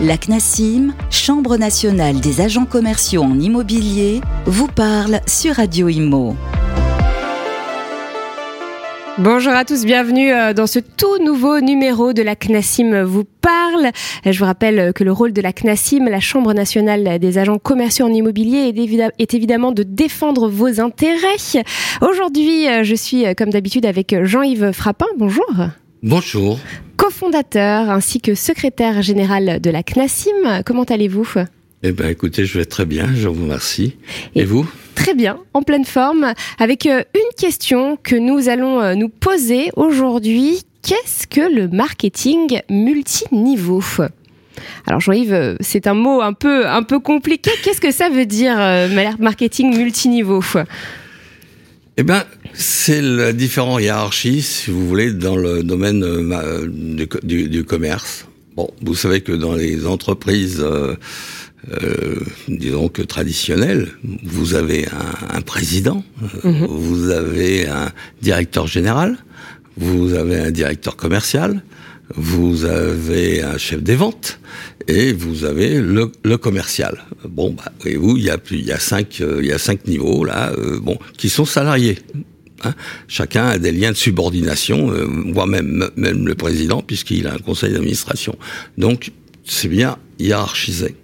La CNASIM, Chambre nationale des agents commerciaux en immobilier, vous parle sur Radio Imo. Bonjour à tous, bienvenue euh, dans ce tout nouveau numéro de la CNASIM vous parle. Je vous rappelle que le rôle de la CNASIM, la Chambre nationale des agents commerciaux en immobilier, est évidemment de défendre vos intérêts. Aujourd'hui, euh, je suis euh, comme d'habitude avec Jean-Yves Frappin. Bonjour. Bonjour. Co-fondateur ainsi que secrétaire général de la CNASIM. Comment allez-vous? Eh bien écoutez, je vais très bien, je vous remercie. Et, vous? Très bien, en pleine forme, avec euh, une question que nous allons euh, nous poser aujourd'hui. Qu'est-ce que le marketing multiniveau? Alors Jean-Yves, euh, c'est un mot un peu un peu compliqué. Qu'est-ce que ça veut dire marketing multiniveau? Eh bien, c'est la différente hiérarchie, si vous voulez, dans le domaine euh, du, commerce. Bon, vous savez que dans les entreprises, euh, euh, disons que traditionnelles, vous avez un, président, mhm. vous avez un directeur général, vous avez un directeur commercial, vous avez un chef des ventes et vous avez le, commercial. Bon, bah, voyez-vous, il y a il y a cinq, euh, il y a cinq niveaux là, euh, bon, qui sont salariés. Hein. Chacun a des liens de subordination, euh, voire même même le président, puisqu'il a un conseil d'administration. Donc, c'est bien hiérarchisé.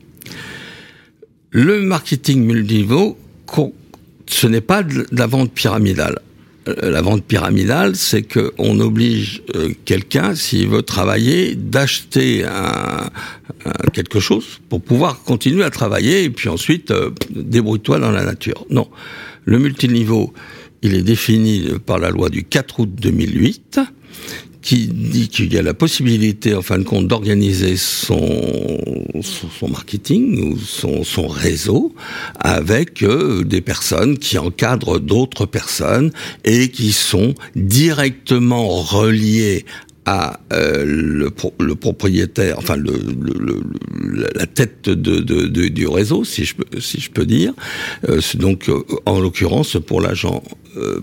Le marketing multiniveau, ce n'est pas de la vente pyramidale. Euh, la vente pyramidale, c'est qu'on oblige euh, quelqu'un, s'il veut travailler, d'acheter un, quelque chose pour pouvoir continuer à travailler et puis ensuite euh, débrouille-toi dans la nature. Non, le multiniveau, il est défini par la loi du 4 août 2008 qui dit qu'il y a la possibilité, en fin de compte, d'organiser son, son, marketing ou son, son réseau avec euh, des personnes qui encadrent d'autres personnes et qui sont directement reliées à euh, le, le, propriétaire, enfin le, le, la tête de, de, du réseau, si je si je peux dire. Euh, donc, euh, en l'occurrence, pour l'agent,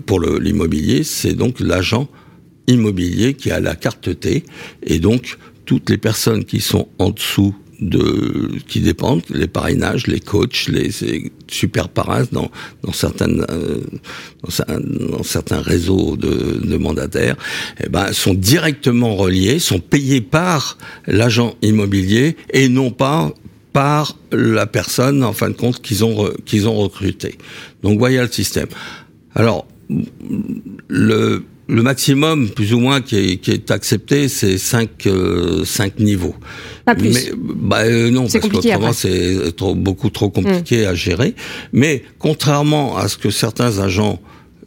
pour l'immobilier, c'est donc l'agent immobilier qui a la carte T et donc toutes les personnes qui sont en dessous de qui dépendent les parrainages, les coachs, les, super parrains dans dans certaines euh, dans, certains réseaux de, de mandataires, eh ben sont directement reliés, sont payés par l'agent immobilier et non pas par la personne en fin de compte qu'ils ont qu'ils ont recruté. Donc voyez le système. Alors le le maximum, plus ou moins, qui est, qui est accepté, c'est 5 euh, cinq niveaux. Pas plus. Mais, bah, euh, non, parce qu'autrement, c'est beaucoup trop compliqué mm. à gérer. Mais contrairement à ce que certains agents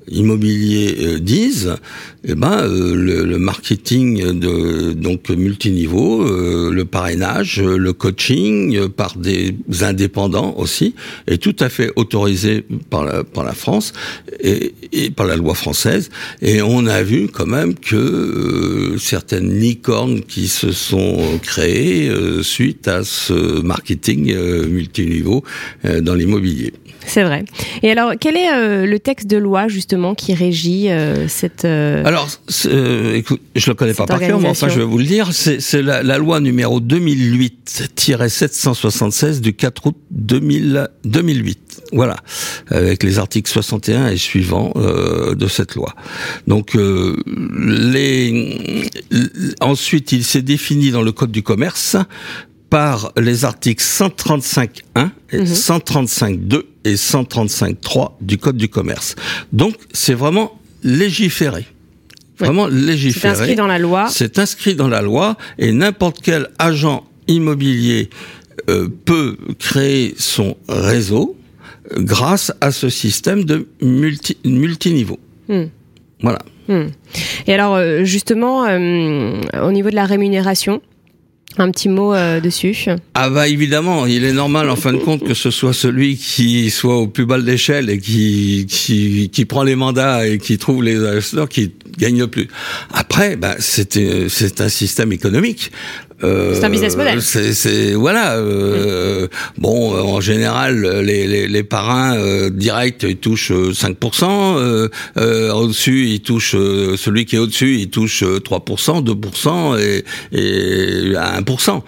immobiliers euh, disent, eh ben euh, le, marketing de donc multiniveau, euh, le parrainage, le coaching par des indépendants aussi est tout à fait autorisé par la France et, par la loi française et on a vu quand même que certaines licornes qui se sont créées suite à ce marketing multiniveau dans l'immobilier. C'est vrai. Et alors, quel est euh, le texte de loi justement qui régit euh, cette euh, Alors, écoute, je le connais pas par cœur, mais enfin, je vais vous le dire. C'est la, la, loi numéro 2008-776 du 4 août 2000, 2008. Voilà, avec les articles 61 et suivants de cette loi. Donc, les ensuite, il s'est défini dans le code du commerce par les articles 135.1 et 135.2 mhm. et 135.3 du Code du commerce. Donc, c'est vraiment légiféré. Vraiment légiféré. C'est inscrit dans la loi. C'est inscrit dans la loi et n'importe quel agent immobilier euh, peut créer son réseau euh, grâce à ce système de multi, multiniveau. Hmm. Voilà. Hmm. Et alors, euh, justement, au niveau de la rémunération, un petit mot euh, dessus Ah bah évidemment, il est normal en fin de compte que ce soit celui qui soit au plus bas de l'échelle et qui, qui, qui prend les mandats et qui trouve les investisseurs qui gagne le plus. Après, bah, c'est c'est un système économique. Euh, c'est un business model. C'est voilà. Euh, bon, euh, en général, les, les, les parrains euh, directs ils touchent 5%. au-dessus, ils touchent celui qui est au-dessus, il touche 3%, 2% et, et 1%.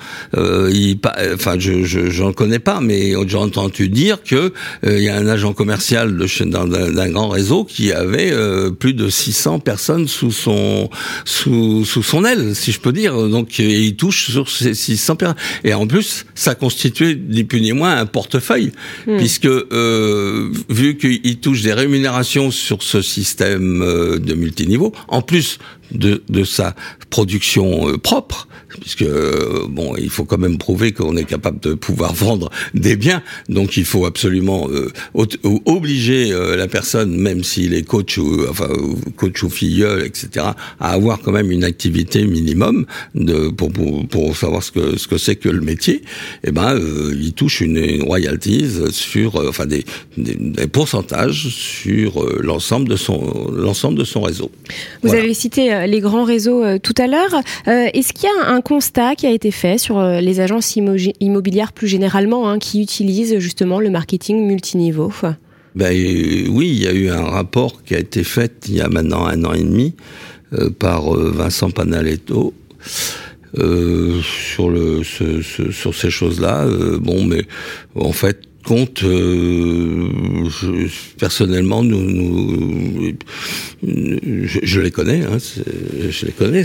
il, enfin, je j'en connais pas, mais j'ai entendu dire que il y a un agent commercial de d'un grand réseau qui avait plus de 600 personnes sous son sous sous son aile, si je peux dire. Donc, il touche sur ces 600 personnes. Et en plus, ça constituait ni plus ni moins un portefeuille, hmm. puisque euh, vu qu'il touche des rémunérations sur ce système euh, de multiniveau, en plus de, de sa production euh, propre, puisque euh, bon, il faut quand même prouver qu'on est capable de pouvoir vendre des biens, donc il faut absolument euh, obliger la personne, même s'il est coach ou enfin coach ou filleul, etc., à avoir quand même une activité minimum de pour pour, pour savoir ce que ce que c'est que le métier. Et eh ben, il touche une, une royalties sur enfin des, des, pourcentages sur l'ensemble de son l'ensemble de son réseau. Vous avez cité euh, les grands réseaux euh, tout à l'heure. Euh, est-ce qu'il y a un constat qui a été fait sur les agences immobilières plus généralement hein, qui utilisent justement le marketing multiniveau ben, oui, il y a eu un rapport qui a été fait il y a maintenant un an et demi par Vincent Panaletto sur sur ces choses-là. bon, mais en fait, compte, euh, personnellement, nous, nous je, les connais, hein, je les connais.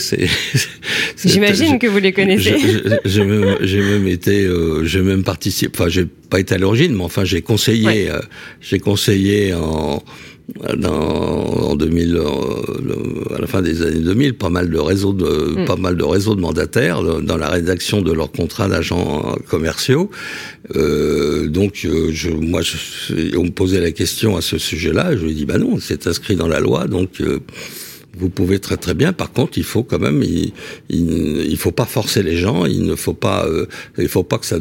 J'imagine que vous les connaissez. J'ai même, même, été, euh, j'ai même participé. Enfin, j'ai pas été à l'origine, mais enfin, j'ai conseillé, euh, j'ai conseillé en dans, en 2000, à la fin des années 2000, pas mal de réseaux de, mm. pas mal de réseaux de mandataires dans la rédaction de leurs contrats d'agents commerciaux. Euh, donc, euh, je, moi, je, on me posait la question à ce sujet-là. Je lui ai dit, bah non, c'est inscrit dans la loi, donc. Euh, vous pouvez très très bien. Par contre, il faut quand même, il, il, faut pas forcer les gens. Il ne faut pas, euh, il faut pas que ça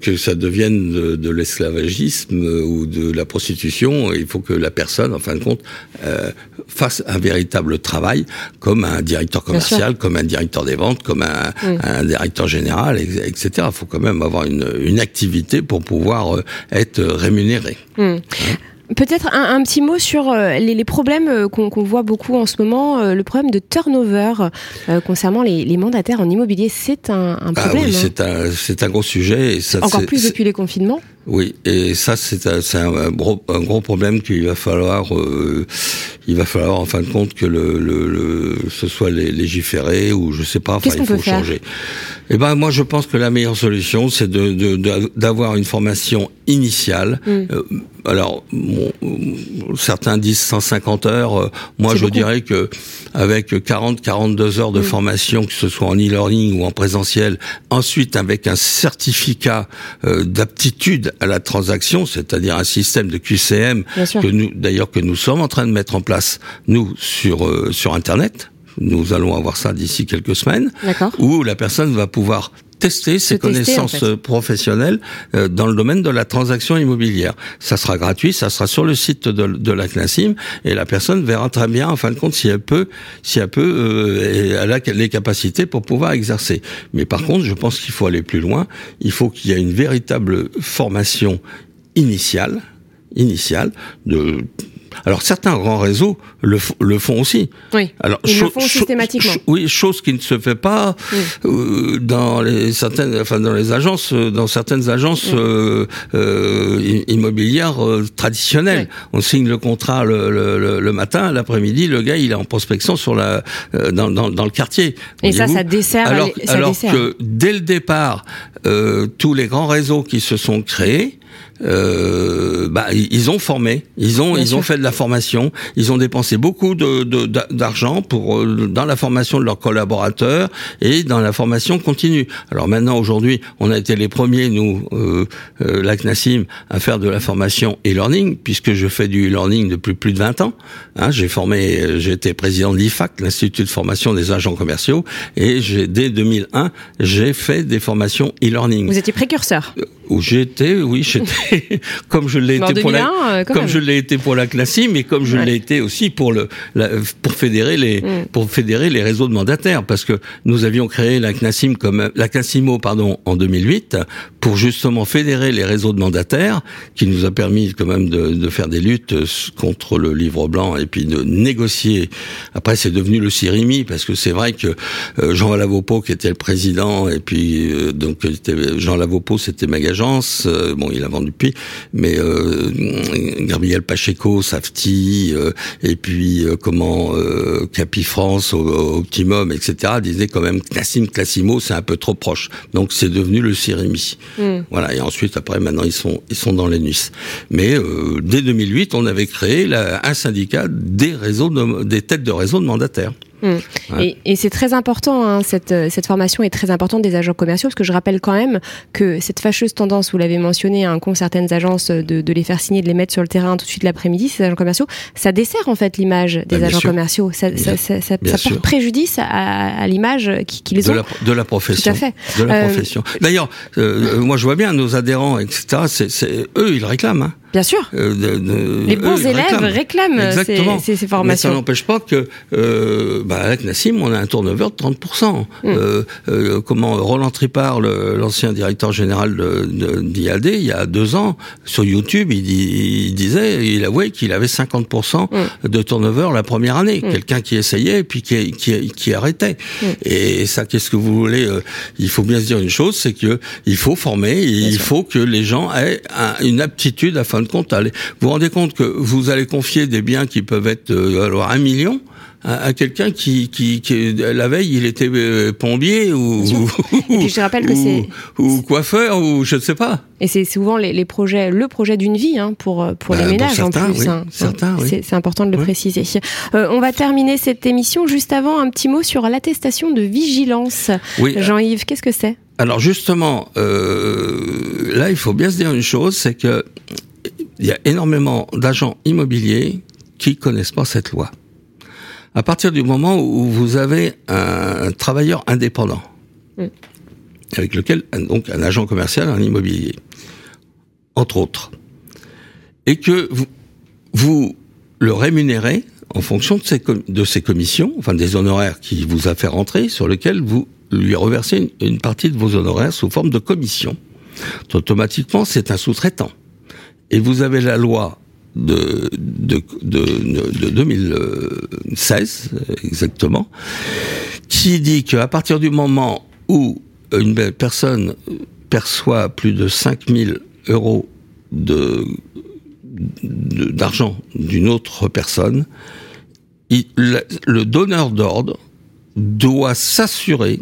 que ça devienne de, l'esclavagisme ou de la prostitution. Il faut que la personne, en fin de compte, euh, fasse un véritable travail, comme un directeur commercial, comme un directeur des ventes, comme un, un directeur général, etc. Il faut quand même avoir une, une activité pour pouvoir euh, être rémunéré. Hmm. Hein Peut-être un, petit mot sur euh, les, problèmes euh, qu'on voit beaucoup en ce moment, euh, le problème de turnover concernant les, mandataires en immobilier, c'est un, ah problème. oui, hein. c'est un, gros sujet. ça, Encore plus depuis les confinements. Oui, et ça c'est un, un, gros, un gros problème qu'il va falloir, il va falloir en fin de compte que le, le, ce soit légiféré ou je sais pas, enfin il faut changer. Eh ben moi je pense que la meilleure solution c'est de d'avoir une formation initiale. Mm. Euh, alors certains disent 150 heures. Euh, moi je dirais que avec 40 42 heures de mm. formation que ce soit en e-learning ou en présentiel, ensuite avec un certificat euh, d'aptitude à la transaction, c'est-à-dire un système de QCM que nous d'ailleurs que nous sommes en train de mettre en place nous sur sur internet. Nous allons avoir ça d'ici quelques semaines, où la personne va pouvoir tester ses connaissances professionnelles euh, dans le domaine de la transaction immobilière. Ça sera gratuit, ça sera sur le site de, de la CNASIM et la personne verra très bien, en fin de compte, si elle peut, si elle peut, euh, elle a les capacités pour pouvoir exercer. Mais par contre, je pense qu'il faut aller plus loin. Il faut qu'il y ait une véritable formation initiale, initiale de alors certains grands réseaux le, le font aussi. Oui. Alors ils le font systématiquement. oui, chose qui ne se fait pas euh, dans les certaines, enfin dans les agences, euh, dans certaines agences euh, euh, immobilières traditionnelles. On signe le contrat le, le, le matin, l'après-midi, le gars il est en prospection sur la dans, dans, dans le quartier. Et ça, ça dessert. Alors, alors que dès le départ, tous les grands réseaux qui se sont créés euh, bah, ils ont formé, ils ont ils ont fait de la formation, ils ont dépensé beaucoup de d'argent pour euh, dans la formation de leurs collaborateurs et dans la formation continue. Alors maintenant aujourd'hui, on a été les premiers nous euh, euh, la CNASIM à faire de la formation e-learning puisque je fais du e-learning depuis plus de 20 ans. Hein, j'ai formé, j'ai été président de l'IFAC, l'Institut de formation des agents commerciaux, et j'ai dès 2001 j'ai fait des formations e-learning. Vous étiez précurseur. Où été, oui, j'étais comme je l'ai été pour la, euh, comme je l'ai été pour la CNASI, mais comme je l'ai été aussi pour le pour fédérer les mm. pour fédérer les réseaux de mandataires, parce que nous avions créé la CNASIM comme la CNASIMO pardon en 2008 pour justement fédérer les réseaux de mandataires, qui nous a permis quand même de, de faire des luttes contre le livre blanc et puis de négocier. Après, c'est devenu le CIRIMI parce que c'est vrai que euh, Jean Lavopo qui était le président et puis euh, donc Jean Lavopo c'était Magasin euh, bon, il a vendu depuis, mais euh, Gabriel Pacheco, Safti, euh, et puis comment Capi France, Optimum, etc. disaient quand même Classim, Classimo, c'est un peu trop proche. Donc c'est devenu le Cyrimi. Hmm. Voilà. Et ensuite, après, maintenant, ils sont ils sont dans les nuits. Mais dès 2008, on avait créé un syndicat des réseaux des têtes de réseau de mandataires. Mm. Et, c'est très important, hein, cette, cette, formation est très importante des agents commerciaux, parce que je rappelle quand même que cette fâcheuse tendance, vous l'avez mentionné, un con certaines agences de, de, les faire signer, de les mettre sur le terrain tout de suite l'après-midi, ces agents commerciaux, ça dessert en fait l'image des bah, agents commerciaux. Ça, ça, ça, ça porte préjudice à, à l'image qui, qui, les ont. De la, de la profession. Tout à fait. De la euh, profession. D'ailleurs, euh, moi je vois bien nos adhérents, etc. C'est eux, ils réclament. Hein. Bien sûr. Euh, les bons élèves réclament, ces, ces, formations. Mais ça n'empêche pas que, euh, bah, avec Nassim, on a un turnover de 30%. Mm. Euh, euh, comment Roland Tripart, l'ancien directeur général d'IAD, il y a deux ans, sur YouTube, il, il disait, il avouait qu'il avait 50% mm. de turnover la première année. Mm. Quelqu'un qui essayait et puis qui, qui, qui arrêtait. Et ça, qu'est-ce que vous voulez Il faut bien se dire une chose, c'est que il faut former, il faut que les gens aient une aptitude afin de compte. Vous vous rendez compte que vous allez confier des biens qui peuvent être euh, alors un million à, quelqu'un qui, qui, qui, la veille il était euh, plombier ou, ou, je rappelle que c'est ou coiffeur ou je ne sais pas. Et c'est souvent les, les, projets, le projet d'une vie hein, pour pour les bah, ménages en plus. Oui, hein. certains, oui. C'est important de le préciser. Euh, on va terminer cette émission juste avant un petit mot sur l'attestation de vigilance. Jean-Yves, qu'est-ce que c'est? Alors justement, euh, là il faut bien se dire une chose, c'est que il y a énormément d'agents immobiliers qui connaissent pas cette loi. À partir du moment où vous avez un travailleur indépendant, avec lequel, donc un agent commercial en immobilier, entre autres, et que vous, vous le rémunérez en fonction de ses, de ses commissions, enfin des honoraires qui vous a fait rentrer, sur lesquels vous lui reversez une, une partie de vos honoraires sous forme de commission. Automatiquement, c'est un sous-traitant. Et vous avez la loi de, de, de, 2016, exactement, qui dit qu'à partir du moment où une personne perçoit plus de 5000 euros d'argent d'une autre personne, le donneur d'ordre doit s'assurer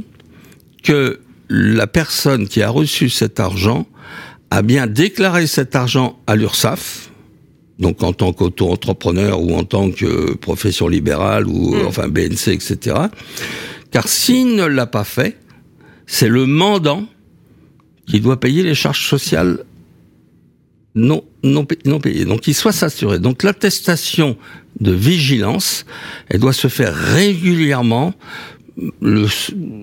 que la personne qui a reçu cet argent a bien déclaré cet argent à l'URSSAF, donc en tant qu'auto-entrepreneur ou en tant que profession libérale ou mm. enfin BNC, etc. Car s'il ne l'a pas fait, c'est le mandant qui doit payer les charges sociales non, non, non payées. Donc il soit s'assurer. Donc l'attestation de vigilance, elle doit se faire régulièrement. Le,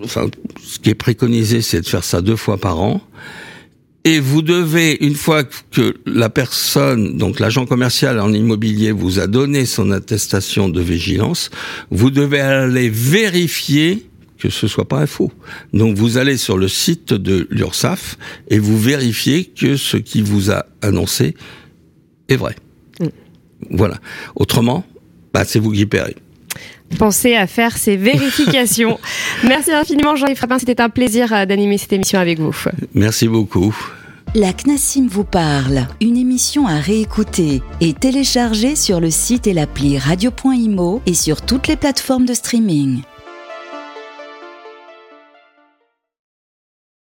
enfin, ce qui est préconisé, c'est de faire ça deux fois par an. Et vous devez, une fois que la personne, donc l'agent commercial en immobilier vous a donné son attestation de vigilance, vous devez aller vérifier que ce soit pas un faux. Donc vous allez sur le site de l'URSSAF et vous vérifiez que ce qui vous a annoncé est vrai. Mm. Voilà. Autrement, bah, c'est vous qui paierez. Pensez à faire ces vérifications. Merci infiniment Jean-Yves Frappin, c'était un plaisir euh, d'animer cette émission avec vous. Merci beaucoup. La CNASIM vous parle, une émission à réécouter et télécharger sur le site et l'appli radio.imo et sur toutes les plateformes de streaming.